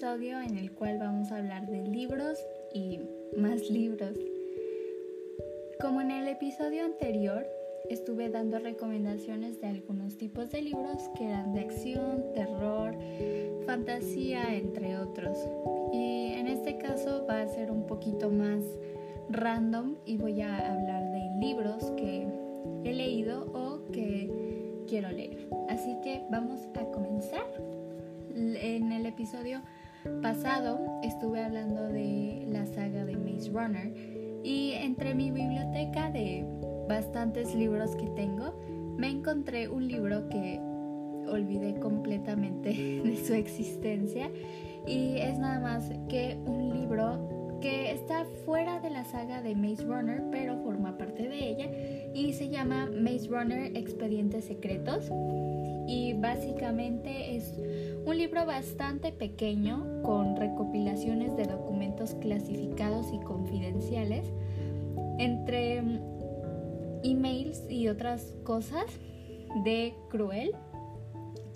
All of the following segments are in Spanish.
en el cual vamos a hablar de libros y más libros. Como en el episodio anterior, estuve dando recomendaciones de algunos tipos de libros que eran de acción, terror, fantasía, entre otros. Y en este caso va a ser un poquito más random y voy a hablar de libros que he leído o que quiero leer. Así que vamos a comenzar. En el episodio pasado estuve hablando de la saga de Maze Runner y entre mi biblioteca de bastantes libros que tengo me encontré un libro que olvidé completamente de su existencia y es nada más que un libro que está fuera de la saga de Maze Runner, pero forma parte de ella y se llama Maze Runner Expedientes Secretos. Y básicamente es un libro bastante pequeño con recopilaciones de documentos clasificados y confidenciales entre emails y otras cosas de Cruel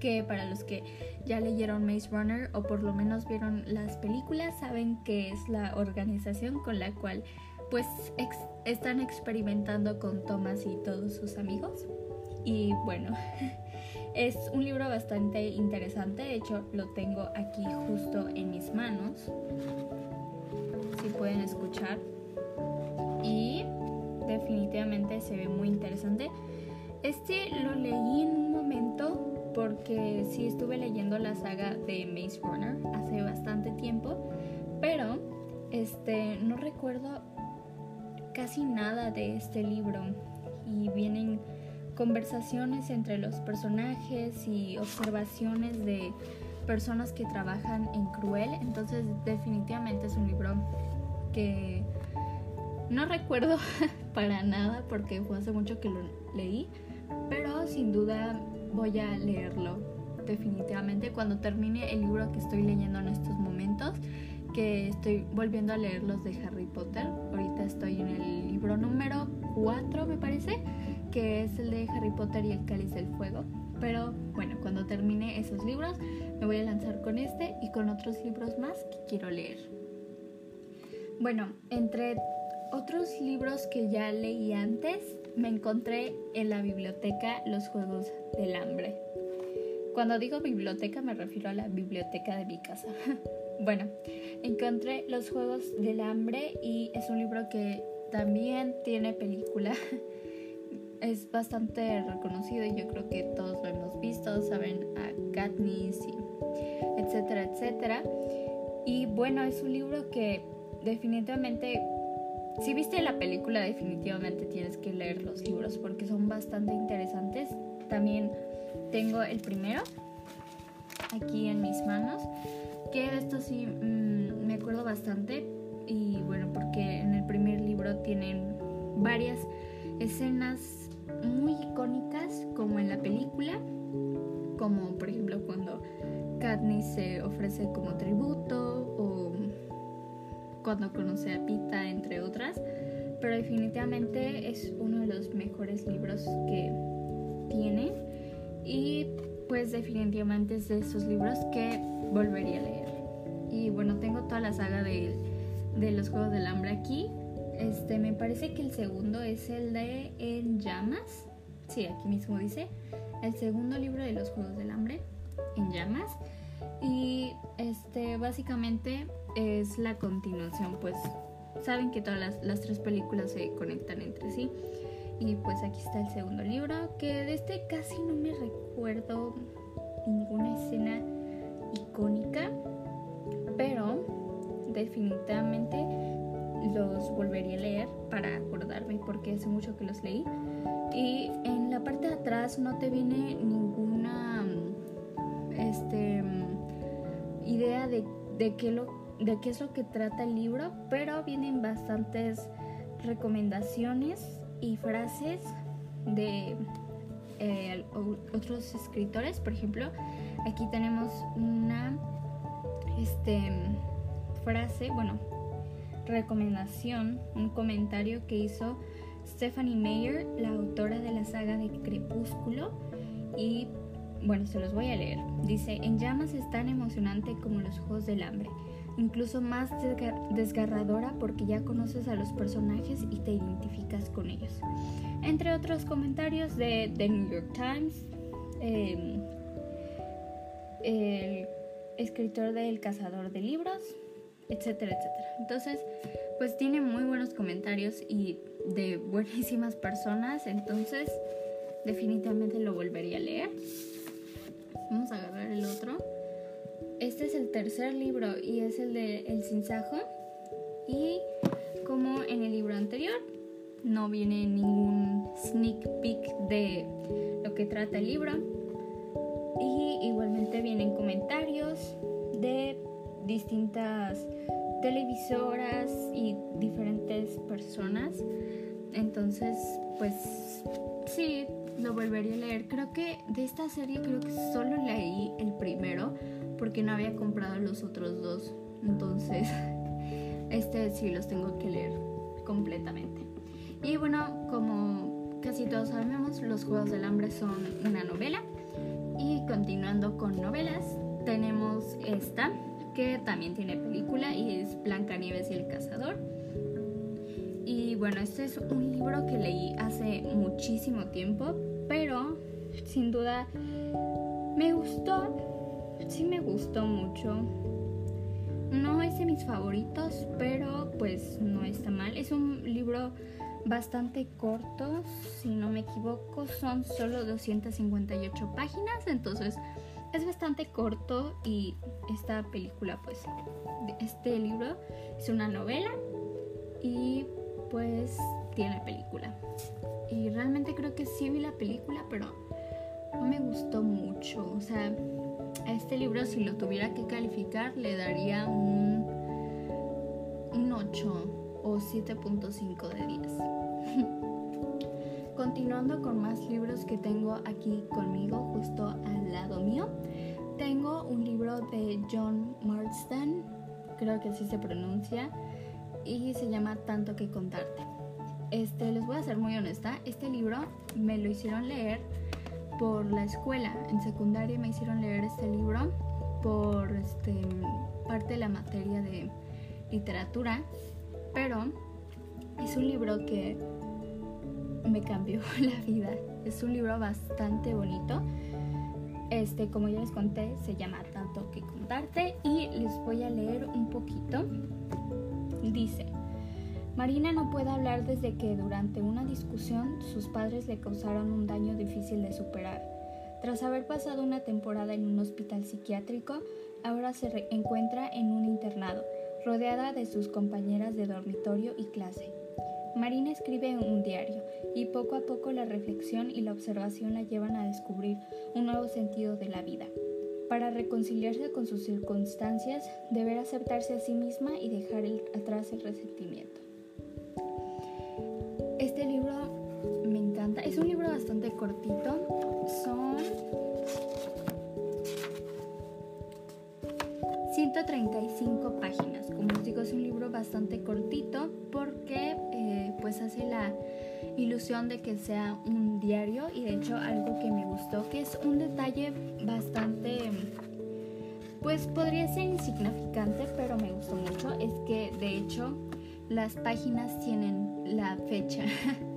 que para los que ya leyeron Maze Runner o por lo menos vieron las películas saben que es la organización con la cual pues están experimentando con Thomas y todos sus amigos. Y bueno, es un libro bastante interesante, de hecho lo tengo aquí justo en mis manos, si pueden escuchar. Y definitivamente se ve muy interesante. Este lo leí en un momento porque sí estuve leyendo la saga de Maze Runner hace bastante tiempo, pero este no recuerdo casi nada de este libro y vienen conversaciones entre los personajes y observaciones de personas que trabajan en Cruel, entonces definitivamente es un libro que no recuerdo para nada porque fue hace mucho que lo leí, pero sin duda voy a leerlo definitivamente cuando termine el libro que estoy leyendo en estos momentos, que estoy volviendo a leer los de Harry Potter. Ahorita estoy en el libro número 4, me parece, que es el de Harry Potter y el Cáliz del Fuego. Pero bueno, cuando termine esos libros, me voy a lanzar con este y con otros libros más que quiero leer. Bueno, entre otros libros que ya leí antes, me encontré en la biblioteca Los Juegos del Hambre. Cuando digo biblioteca me refiero a la biblioteca de mi casa. bueno, encontré Los Juegos del Hambre y es un libro que también tiene película. es bastante reconocido y yo creo que todos lo hemos visto, saben a Katniss y etcétera, etcétera. Y bueno, es un libro que definitivamente si viste la película, definitivamente tienes que leer los libros porque son bastante interesantes. También tengo el primero aquí en mis manos, que esto sí mm, me acuerdo bastante. Y bueno, porque en el primer libro tienen varias escenas muy icónicas, como en la película, como por ejemplo cuando Katniss se ofrece como tributo o cuando conoce a Pita, entre otras, pero definitivamente es uno de los mejores libros que tiene y pues definitivamente es de esos libros que volvería a leer. Y bueno, tengo toda la saga de, de los Juegos del Hambre aquí. Este, me parece que el segundo es el de En Llamas. Sí, aquí mismo dice. El segundo libro de los Juegos del Hambre, En Llamas. Y este, básicamente es la continuación, pues saben que todas las, tres películas se conectan entre sí. Y pues aquí está el segundo libro, que de este casi no me recuerdo ninguna escena icónica, pero definitivamente los volvería a leer para acordarme porque hace mucho que los leí. Y en la parte de atrás no te viene ninguna este, idea de, de qué lo de qué es lo que trata el libro, pero vienen bastantes recomendaciones y frases de eh, otros escritores. Por ejemplo, aquí tenemos una este, frase, bueno, recomendación, un comentario que hizo Stephanie Meyer, la autora de la saga de Crepúsculo. Y bueno, se los voy a leer. Dice, en llamas es tan emocionante como los Juegos del Hambre, incluso más desgarradora porque ya conoces a los personajes y te identificas con ellos. Entre otros comentarios de The New York Times, em, el escritor de El Cazador de Libros, etcétera, etcétera. Entonces, pues tiene muy buenos comentarios y de buenísimas personas, entonces definitivamente lo volvería a leer. Vamos a agarrar el otro. Este es el tercer libro y es el de El Sinsajo. Y como en el libro anterior, no viene ningún sneak peek de lo que trata el libro. Y igualmente vienen comentarios de distintas televisoras y diferentes personas. Entonces, pues sí, lo volvería a leer. Creo que de esta serie creo que solo leí el primero porque no había comprado los otros dos. Entonces, este sí los tengo que leer completamente. Y bueno, como casi todos sabemos, Los Juegos del Hambre son una novela. Y continuando con novelas, tenemos esta, que también tiene película y es Blancanieves y el Cazador. Y bueno, este es un libro que leí hace muchísimo tiempo, pero sin duda me gustó, sí me gustó mucho. No es de mis favoritos, pero pues no está mal. Es un libro bastante corto, si no me equivoco, son solo 258 páginas, entonces es bastante corto y esta película, pues, este libro es una novela y pues tiene película. Y realmente creo que sí vi la película, pero no me gustó mucho. O sea, a este libro si lo tuviera que calificar le daría un, un 8 o 7.5 de 10. Continuando con más libros que tengo aquí conmigo, justo al lado mío, tengo un libro de John Marsden, creo que así se pronuncia, y se llama Tanto que contarte. Este, les voy a ser muy honesta, este libro me lo hicieron leer por la escuela. En secundaria me hicieron leer este libro por este, parte de la materia de literatura, pero es un libro que me cambió la vida. Es un libro bastante bonito. Este, como ya les conté, se llama Tanto que contarte y les voy a leer un poquito. Dice, Marina no puede hablar desde que durante una discusión sus padres le causaron un daño difícil de superar. Tras haber pasado una temporada en un hospital psiquiátrico, ahora se encuentra en un internado, rodeada de sus compañeras de dormitorio y clase. Marina escribe un diario y poco a poco la reflexión y la observación la llevan a descubrir un nuevo sentido de la vida. Para reconciliarse con sus circunstancias, deberá aceptarse a sí misma y dejar atrás el resentimiento. Este libro me encanta. Es un libro bastante cortito. Son 135 páginas. Como les digo, es un libro bastante cortito eh, pues hace la ilusión de que sea un diario y de hecho algo que me gustó, que es un detalle bastante, pues podría ser insignificante, pero me gustó mucho, es que de hecho las páginas tienen la fecha.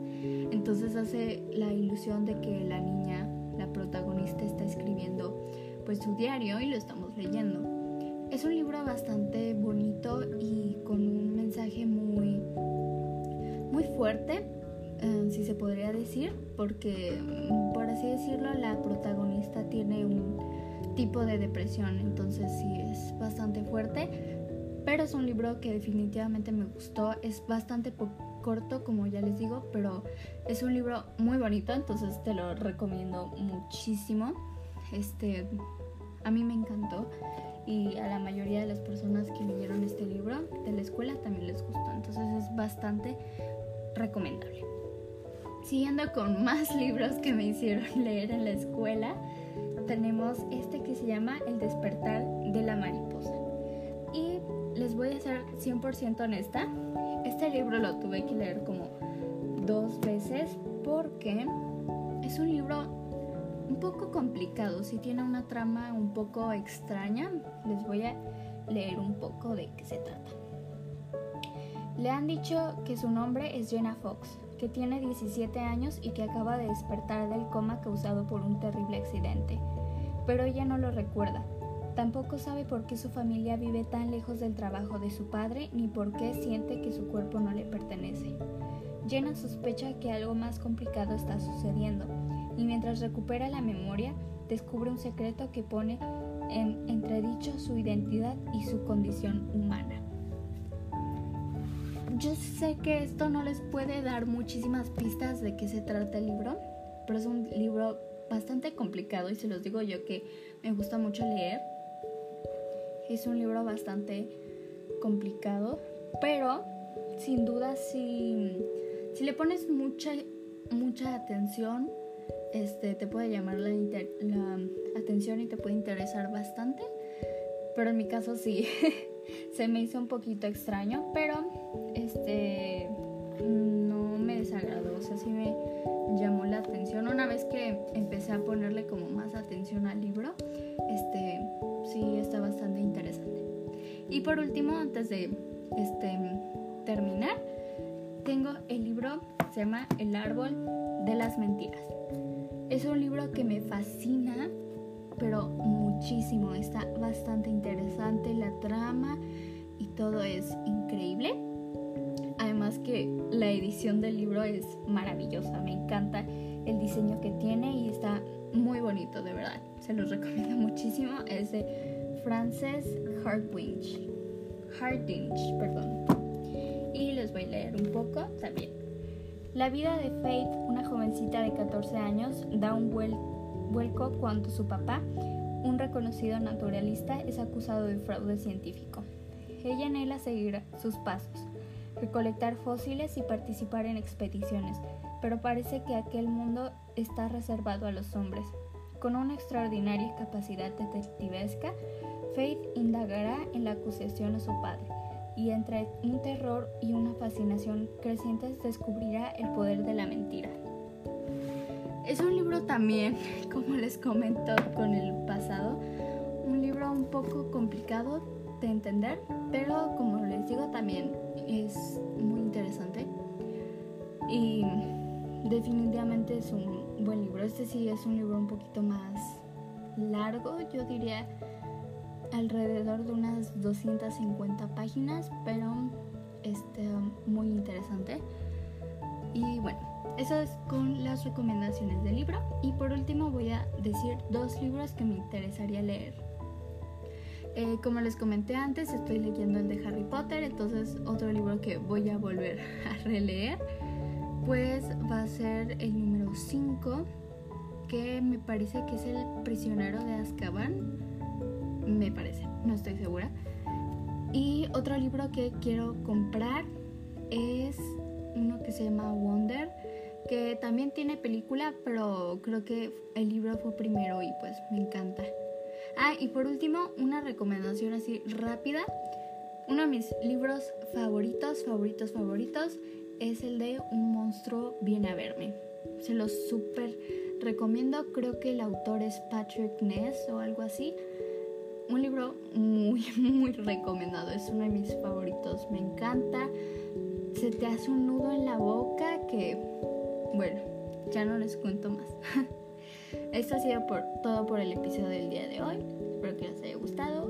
Entonces hace la ilusión de que la niña, la protagonista, está escribiendo pues su diario y lo estamos leyendo. Es un libro bastante bonito y con un mensaje muy fuerte, eh, si se podría decir, porque por así decirlo la protagonista tiene un tipo de depresión, entonces sí es bastante fuerte pero es un libro que definitivamente me gustó. Es bastante corto, como ya les digo, pero es un libro muy bonito, entonces te lo recomiendo muchísimo. Este, a mí me encantó y a la mayoría de las personas que leyeron este libro de la escuela también les gustó, entonces es bastante recomendable. Siguiendo con más libros que me hicieron leer en la escuela, tenemos este que se llama El despertar de la mariposa. Y les voy a ser 100% honesta, este libro lo tuve que leer como dos veces porque es un libro un poco complicado, sí tiene una trama un poco extraña. Les voy a leer un poco de qué se trata. Le han dicho que su nombre es Jenna Fox, que tiene 17 años y que acaba de despertar del coma causado por un terrible accidente. Pero ella no lo recuerda. Tampoco sabe por qué su familia vive tan lejos del trabajo de su padre ni por qué siente que su cuerpo no le pertenece. Jenna sospecha que algo más complicado está sucediendo y mientras recupera la memoria descubre un secreto que pone en entredicho su identidad y su condición humana. Yo sé que esto no les puede dar muchísimas pistas de qué se trata el libro, pero es un libro bastante complicado y se los digo yo que me gusta mucho leer. Es un libro bastante complicado, pero sin duda si, si le pones mucha, mucha atención, este, te puede llamar la, la atención y te puede interesar bastante. Pero en mi caso sí, se me hizo un poquito extraño, pero este no me desagradó, o sea, sí me llamó la atención. Una vez que empecé a ponerle como más atención al libro, este sí está bastante interesante. Y por último, antes de este terminar, tengo el libro, se llama El árbol de las mentiras. Es un libro que me fascina, pero muchísimo. Está bastante interesante la trama y todo es increíble. Además que la edición del libro es maravillosa. Me encanta el diseño que tiene y está muy bonito, de verdad. Se los recomiendo muchísimo. Es de Frances Hardwinch. Hardinch, perdón. Y les voy a leer un poco también. La vida de Faith, una jovencita de 14 años, da un vuelco cuando su papá, un reconocido naturalista, es acusado de fraude científico. Ella anhela seguir sus pasos, recolectar fósiles y participar en expediciones, pero parece que aquel mundo está reservado a los hombres. Con una extraordinaria capacidad detectivesca, Faith indagará en la acusación a su padre y entre un terror y una fascinación crecientes descubrirá el poder de la mentira. Es un libro también, como les comento con el pasado, un libro un poco complicado de entender, pero como les digo también es muy interesante y definitivamente es un buen libro. Este sí es un libro un poquito más largo, yo diría alrededor de unas 250 páginas, pero este, muy interesante. Eso es con las recomendaciones del libro. Y por último voy a decir dos libros que me interesaría leer. Eh, como les comenté antes, estoy leyendo el de Harry Potter, entonces otro libro que voy a volver a releer, pues va a ser el número 5, que me parece que es El prisionero de Azkaban me parece, no estoy segura. Y otro libro que quiero comprar es uno que se llama Wonder, que también tiene película, pero creo que el libro fue primero y pues me encanta. Ah, y por último, una recomendación así rápida. Uno de mis libros favoritos, favoritos, favoritos es el de Un monstruo viene a verme. Se los súper recomiendo. Creo que el autor es Patrick Ness o algo así. Un libro muy, muy recomendado. Es uno de mis favoritos. Me encanta. Se te hace un nudo en la boca que, bueno, ya no les cuento más. Esto ha sido por, todo por el episodio del día de hoy. Espero que les haya gustado